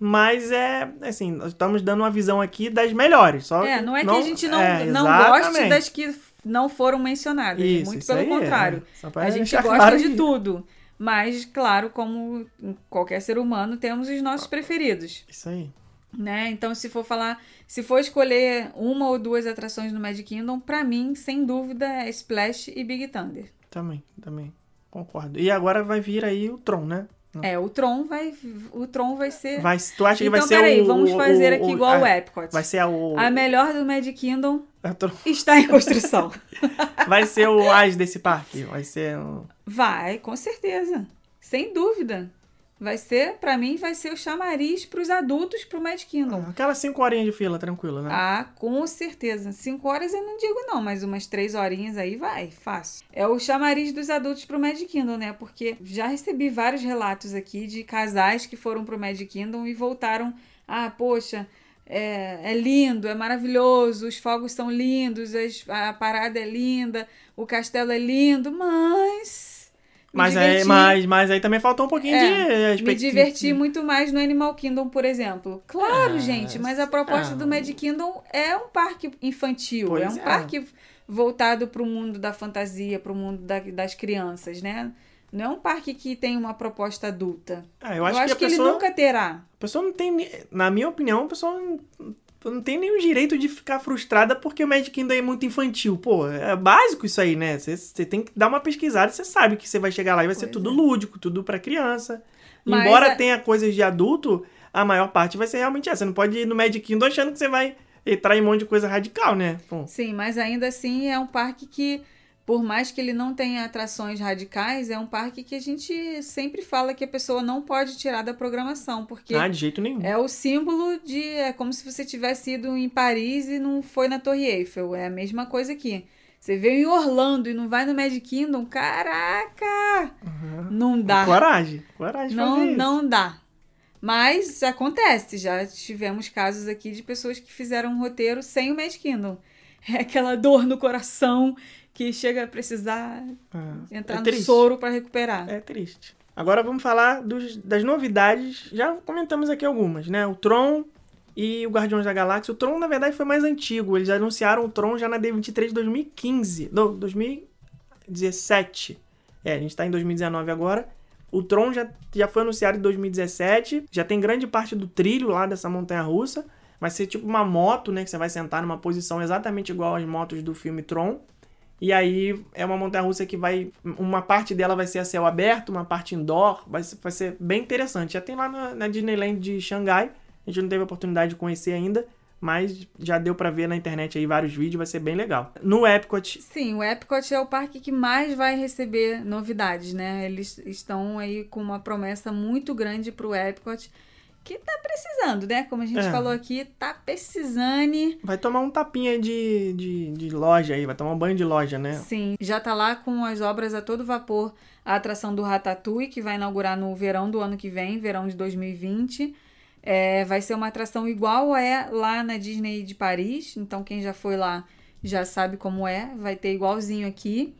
Mas é assim, nós estamos dando uma visão aqui das melhores. Só é, não é não, que a gente não, é, não goste das que não foram mencionadas. Isso, muito pelo é. contrário. É. A gente gosta claro de tudo. Mas, claro, como qualquer ser humano, temos os nossos preferidos. Isso aí. Né? Então, se for falar, se for escolher uma ou duas atrações no Magic Kingdom, para mim, sem dúvida, é Splash e Big Thunder. Também, também. Concordo. E agora vai vir aí o Tron, né? É, o Tron vai, o Tron vai ser. Vai, tu acha que então, vai ser peraí, o. vamos fazer aqui o, igual o, o Epcot. Vai ser o. A melhor do Magic Kingdom é está em construção. vai ser o AS desse parque. Vai ser. O... Vai, com certeza. Sem dúvida. Vai ser, para mim, vai ser o chamariz pros adultos pro Mad Kingdom. Ah, aquelas 5 horinhas de fila, tranquilo, né? Ah, com certeza. 5 horas eu não digo não, mas umas 3 horinhas aí vai, fácil. É o chamariz dos adultos pro Mad Kingdom, né? Porque já recebi vários relatos aqui de casais que foram pro Mad Kingdom e voltaram. Ah, poxa, é, é lindo, é maravilhoso, os fogos são lindos, a parada é linda, o castelo é lindo, mas. Mas aí, mas, mas aí também faltou um pouquinho é, de. Me diverti muito mais no Animal Kingdom, por exemplo. Claro, ah, gente, mas a proposta ah, do Mad Kingdom é um parque infantil, é um é. parque voltado para o mundo da fantasia, para o mundo da, das crianças, né? Não é um parque que tem uma proposta adulta. Ah, eu acho, eu acho que, que pessoa, ele nunca terá. A pessoa não tem, na minha opinião, a pessoa não, não tem nenhum direito de ficar frustrada porque o Magic Kingdom é muito infantil. Pô, é básico isso aí, né? Você tem que dar uma pesquisada, você sabe que você vai chegar lá e vai pois ser tudo é. lúdico, tudo para criança. Mas Embora a... tenha coisas de adulto, a maior parte vai ser realmente essa. Você não pode ir no Magic Kingdom achando que você vai entrar em um monte de coisa radical, né? Sim, mas ainda assim é um parque que por mais que ele não tenha atrações radicais, é um parque que a gente sempre fala que a pessoa não pode tirar da programação, porque ah, de jeito nenhum. é o símbolo de é como se você tivesse ido em Paris e não foi na Torre Eiffel, é a mesma coisa aqui. Você veio em Orlando e não vai no Magic Kingdom, caraca! Uhum. Não dá. Coragem, coragem não, isso. Não dá. Mas acontece, já tivemos casos aqui de pessoas que fizeram um roteiro sem o Magic Kingdom. É aquela dor no coração que chega a precisar é. entrar é no soro para recuperar. É triste. Agora vamos falar dos, das novidades. Já comentamos aqui algumas, né? O Tron e o Guardiões da Galáxia. O Tron, na verdade, foi mais antigo. Eles anunciaram o Tron já na D23 de 2015. Não, 2017. É, a gente tá em 2019 agora. O Tron já, já foi anunciado em 2017. Já tem grande parte do trilho lá dessa montanha russa. Vai ser tipo uma moto, né? Que você vai sentar numa posição exatamente igual às motos do filme Tron. E aí é uma montanha russa que vai. Uma parte dela vai ser a céu aberto, uma parte indoor. Vai ser, vai ser bem interessante. Já tem lá na, na Disneyland de Xangai. A gente não teve a oportunidade de conhecer ainda. Mas já deu para ver na internet aí vários vídeos, vai ser bem legal. No Epcot. Sim, o Epcot é o parque que mais vai receber novidades, né? Eles estão aí com uma promessa muito grande pro Epcot que tá precisando, né? Como a gente é. falou aqui, tá precisando. Vai tomar um tapinha de, de, de, loja aí, vai tomar um banho de loja, né? Sim, já tá lá com as obras a todo vapor a atração do Ratatouille, que vai inaugurar no verão do ano que vem, verão de 2020. É, vai ser uma atração igual é lá na Disney de Paris, então quem já foi lá já sabe como é, vai ter igualzinho aqui.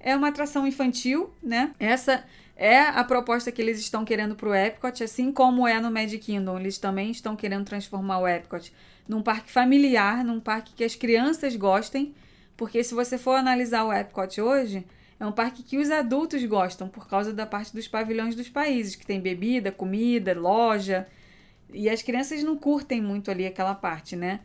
É uma atração infantil, né? Essa é a proposta que eles estão querendo para o Epcot, assim como é no Magic Kingdom. Eles também estão querendo transformar o Epcot num parque familiar, num parque que as crianças gostem, porque se você for analisar o Epcot hoje, é um parque que os adultos gostam por causa da parte dos pavilhões dos países, que tem bebida, comida, loja, e as crianças não curtem muito ali aquela parte, né?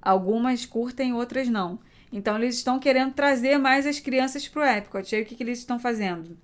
Algumas curtem, outras não. Então eles estão querendo trazer mais as crianças para o Epcot. E aí o que, que eles estão fazendo?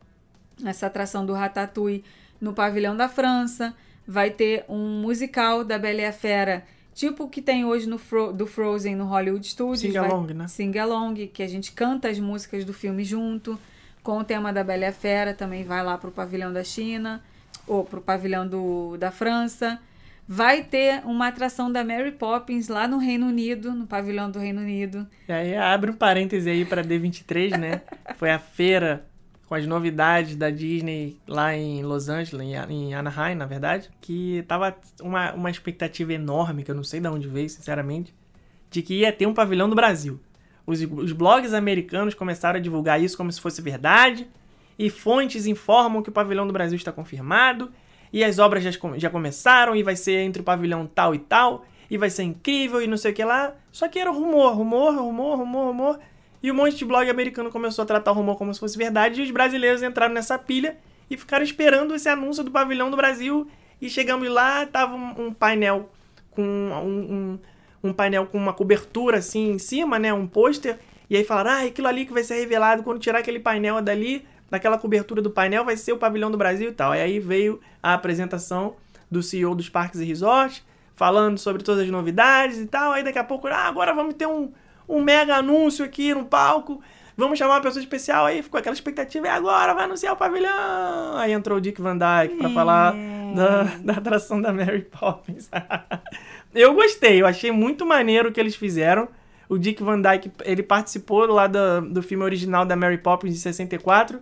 Essa atração do Ratatouille no pavilhão da França. Vai ter um musical da Bela e a Fera, tipo o que tem hoje no Fro do Frozen no Hollywood Studios. Sing Along, né? Sing Along, que a gente canta as músicas do filme junto. Com o tema da Bela e a Fera, também vai lá pro pavilhão da China, ou pro pavilhão do, da França. Vai ter uma atração da Mary Poppins lá no Reino Unido, no pavilhão do Reino Unido. E aí abre um parêntese aí para D23, né? Foi a feira com as novidades da Disney lá em Los Angeles, em Anaheim, na verdade, que tava uma, uma expectativa enorme, que eu não sei de onde veio, sinceramente, de que ia ter um pavilhão do Brasil. Os, os blogs americanos começaram a divulgar isso como se fosse verdade, e fontes informam que o pavilhão do Brasil está confirmado, e as obras já, já começaram, e vai ser entre o pavilhão tal e tal, e vai ser incrível, e não sei o que lá. Só que era rumor, rumor, rumor, rumor, rumor. E um monte de blog americano começou a tratar o rumor como se fosse verdade, e os brasileiros entraram nessa pilha e ficaram esperando esse anúncio do pavilhão do Brasil. E chegamos lá, tava um, um painel com um, um, um, painel com uma cobertura assim em cima, né? Um pôster. E aí falaram, ah, aquilo ali que vai ser revelado quando tirar aquele painel dali, daquela cobertura do painel, vai ser o pavilhão do Brasil e tal. E aí veio a apresentação do CEO dos parques e resorts, falando sobre todas as novidades e tal. Aí daqui a pouco, ah, agora vamos ter um, um mega anúncio aqui no palco. Vamos chamar uma pessoa especial aí, ficou aquela expectativa, e agora vai anunciar o pavilhão. Aí entrou o Dick Van Dyke para falar da, da atração da Mary Poppins. eu gostei, eu achei muito maneiro o que eles fizeram. O Dick Van Dyke, ele participou lá do, do filme original da Mary Poppins de 64.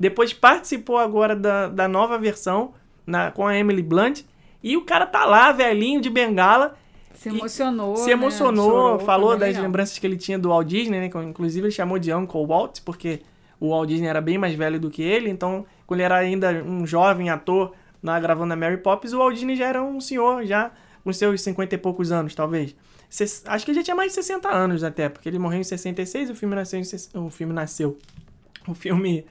Depois participou agora da, da nova versão na, com a Emily Blunt. E o cara tá lá, velhinho, de bengala. Se emocionou. se né? emocionou, Chorou, foi falou das legal. lembranças que ele tinha do Walt Disney, né? Inclusive ele chamou de Uncle Walt, porque o Walt Disney era bem mais velho do que ele, então quando ele era ainda um jovem ator na gravando a Mary Poppins, o Walt Disney já era um senhor, já com seus 50 e poucos anos, talvez. Ses- Acho que ele já tinha mais de 60 anos até, porque ele morreu em 66 e o filme nasceu em... O filme nasceu. O filme,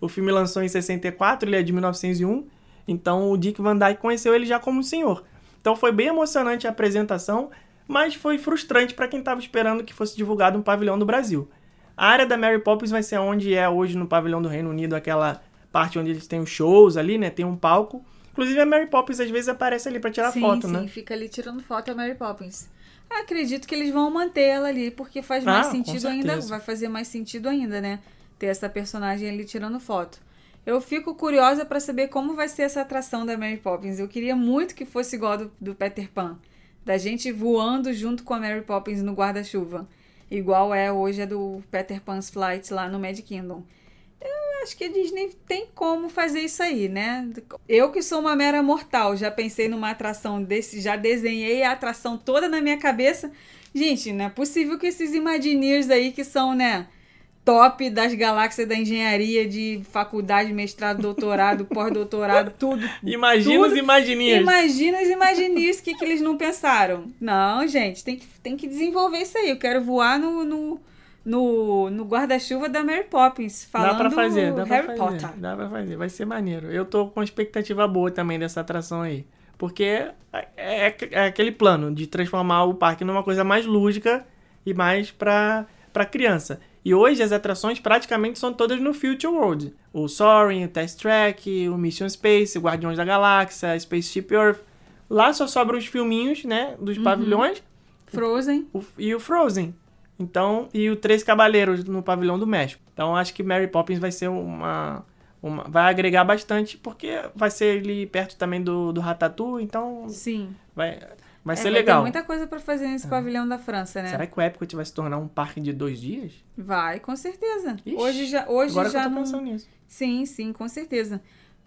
o filme lançou em 64, ele é de 1901, então o Dick Van Dyke conheceu ele já como senhor. Então foi bem emocionante a apresentação, mas foi frustrante para quem estava esperando que fosse divulgado um pavilhão do Brasil. A área da Mary Poppins vai ser onde é hoje no pavilhão do Reino Unido, aquela parte onde eles têm os shows ali, né? Tem um palco. Inclusive a Mary Poppins às vezes aparece ali para tirar sim, foto, sim, né? fica ali tirando foto a Mary Poppins. Acredito que eles vão manter ela ali, porque faz mais Ah, com sentido ainda, vai fazer mais sentido ainda, né? Ter essa personagem ali tirando foto. Eu fico curiosa pra saber como vai ser essa atração da Mary Poppins. Eu queria muito que fosse igual do, do Peter Pan, da gente voando junto com a Mary Poppins no guarda-chuva, igual é hoje a do Peter Pan's Flight lá no Mad Kingdom. Eu acho que a Disney tem como fazer isso aí, né? Eu que sou uma mera mortal, já pensei numa atração desse, já desenhei a atração toda na minha cabeça. Gente, não é possível que esses Imagineers aí que são, né, top das galáxias da engenharia, de faculdade, mestrado, doutorado, pós-doutorado, tudo. Imagina os. Imagineers. Imagina os Imagineers, o que, que eles não pensaram? Não, gente, tem que, tem que desenvolver isso aí. Eu quero voar no, no, no, no guarda-chuva da Mary Poppins, falando Dá pra fazer, dá Harry pra fazer. Potter. Dá pra fazer, vai ser maneiro. Eu tô com expectativa boa também dessa atração aí. Porque é, é- é aquele plano de transformar o parque numa coisa mais lúdica e mais pra, pra criança. E hoje as atrações praticamente são todas no Future World. O Soaring, o Test Track, o Mission Space, o Guardiões da Galáxia, Spaceship Earth. Lá só sobram os filminhos, né, dos pavilhões Frozen. o- e o Frozen. Então, e o Três Cavaleiros no pavilhão do México. Então, acho que Mary Poppins vai ser uma, uma vai agregar bastante porque vai ser ali perto também do, do Ratatouille, então Sim. vai vai É, ser legal. ter muita coisa pra fazer nesse pavilhão da França, né? Será que o Epcot vai se tornar um parque de dois dias? Vai, com certeza. Ixi, hoje já, hoje Agora já que eu tô não. pensando nisso. Sim, sim, com certeza.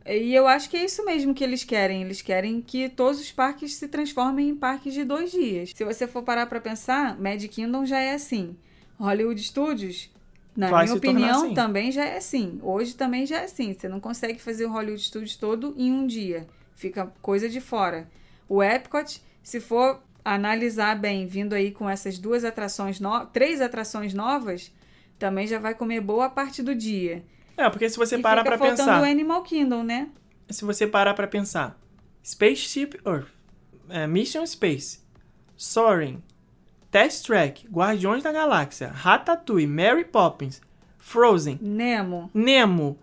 E eu acho que é isso mesmo que eles querem. Eles querem que todos os parques se transformem em parques de dois dias. Se você for parar pra pensar, Mad Kingdom já é assim. Hollywood Studios, na Vai minha opinião, assim. também já é assim. Hoje também já é assim. Você não consegue fazer o Hollywood Studios todo em um dia. Fica coisa de fora. O Epcot, se for analisar bem, vindo aí com essas duas atrações, no... três atrações novas, também já vai comer boa parte do dia. É, porque se você e parar faltando pensar, o Animal Kingdom, né? se você parar pra pensar, Spaceship Earth, é, Mission Space, Soaring, Test Track, Guardiões da Galáxia, Ratatouille, Mary Poppins, Frozen, Nemo. Nemo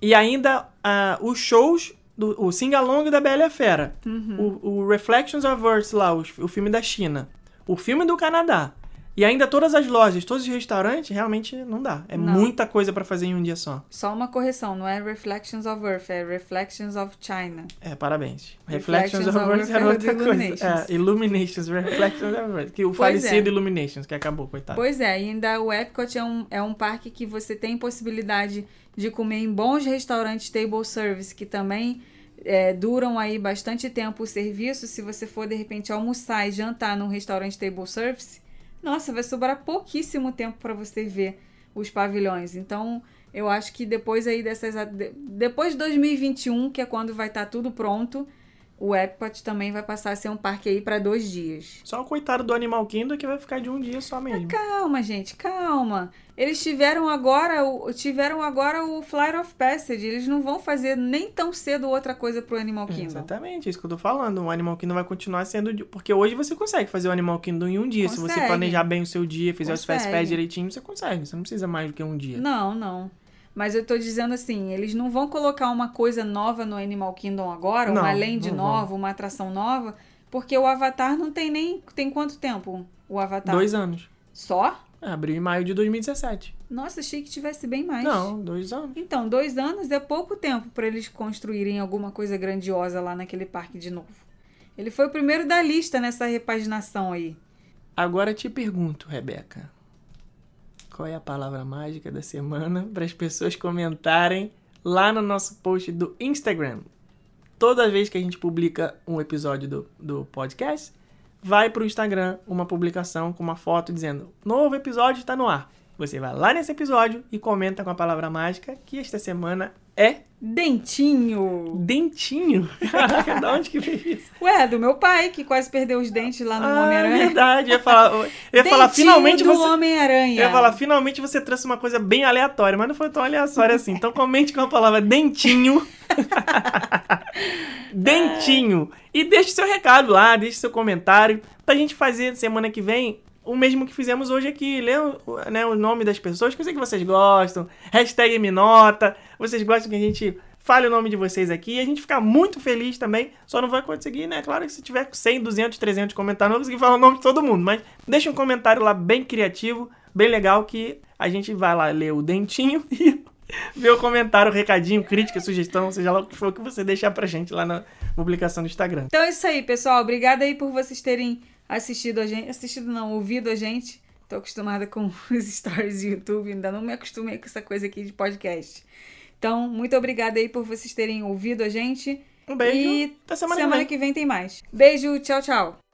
e ainda ah, os shows do o Sing-Along da Bela e a Fera, Uhum. o, o Reflections of Earth lá, o, o filme da China, o filme do Canadá e ainda todas as lojas, todos os restaurantes, realmente não dá. É Não. muita coisa pra fazer em um dia só. Só uma correção, não é Reflections of Earth, é Reflections of China. É, parabéns. Reflections Reflections of Earth era era outra coisa. Illuminations. É, Illuminations, Reflections of Earth. Que o Pois falecido é. Illuminations, que acabou, coitado. Pois é, ainda o Epcot é um, é um parque que você tem possibilidade de comer em bons restaurantes table service, que também é, duram aí bastante tempo o serviço. Se você for, de repente, almoçar e jantar num restaurante table service, nossa, vai sobrar pouquíssimo tempo para você ver os pavilhões. Então, eu acho que depois aí dessas... de- Depois de 2021, que é quando vai estar tudo pronto, o Epcot também vai passar a ser um parque aí para dois dias. Só o coitado do Animal Kingdom que vai ficar de um dia só mesmo. Calma, gente, calma. Eles tiveram agora o tiveram agora o Flight of Passage. Eles não vão fazer nem tão cedo outra coisa pro Animal Kingdom. Exatamente, isso que eu tô falando. O Animal Kingdom vai continuar sendo. Porque hoje você consegue fazer o Animal Kingdom em um dia. Se você Consegue. planejar bem o seu dia, fizer os Fast Consegue. Pass direitinho, você consegue. Você não precisa mais do que um dia. Não, não. Mas eu tô dizendo assim, eles não vão colocar uma coisa nova no Animal Kingdom agora, Não, uma land não nova, uma atração nova, porque o Avatar não tem nem tem quanto tempo o Avatar? Dois anos. Só? É, abriu em maio de 2017. Nossa, achei que tivesse bem mais. Não, dois anos. Então, dois anos é pouco tempo para eles construírem alguma coisa grandiosa lá naquele parque de novo. Ele foi o primeiro da lista nessa repaginação aí. Agora te pergunto, Rebeca. Qual é a palavra mágica da semana para as pessoas comentarem lá no nosso post do Instagram? Toda vez que a gente publica um episódio do, do podcast, vai pro Instagram uma publicação com uma foto dizendo: novo episódio está no ar. Você vai lá nesse episódio e comenta com a palavra mágica que esta semana é Dentinho. Dentinho? Caraca, de onde que veio isso? Ué, do meu pai, que quase perdeu os dentes lá no ah, Homem-Aranha. verdade. Eu ia falar, eu ia falar finalmente do você. Homem-Aranha. Eu ia falar, finalmente você trouxe uma coisa bem aleatória, mas não foi tão aleatória assim. Então comente com a palavra dentinho. dentinho. E deixe seu recado lá, deixe seu comentário pra gente fazer semana que vem o mesmo que fizemos hoje aqui. Lê né, o nome das pessoas que eu sei que vocês gostam. Hashtag me nota. Vocês gostam que a gente fale o nome de vocês aqui. E a gente fica muito feliz também. Só não vai conseguir, né? Claro que se tiver 100, 200, 300 comentários, não vou conseguir falar o nome de todo mundo. Mas deixa um comentário lá bem criativo, bem legal, que a gente vai lá ler o dentinho e ver o comentário, o recadinho, crítica, sugestão, seja lá o que for que você deixar pra gente lá na publicação do Instagram. Então é isso aí, pessoal. Obrigada aí por vocês terem assistido a gente. Assistido não, ouvido a gente. Tô acostumada com os stories do YouTube, ainda não me acostumei com essa coisa aqui de podcast. Então, muito obrigada aí por vocês terem ouvido a gente. Um beijo. E até semana, semana que vem. que vem tem mais. Beijo, tchau, tchau.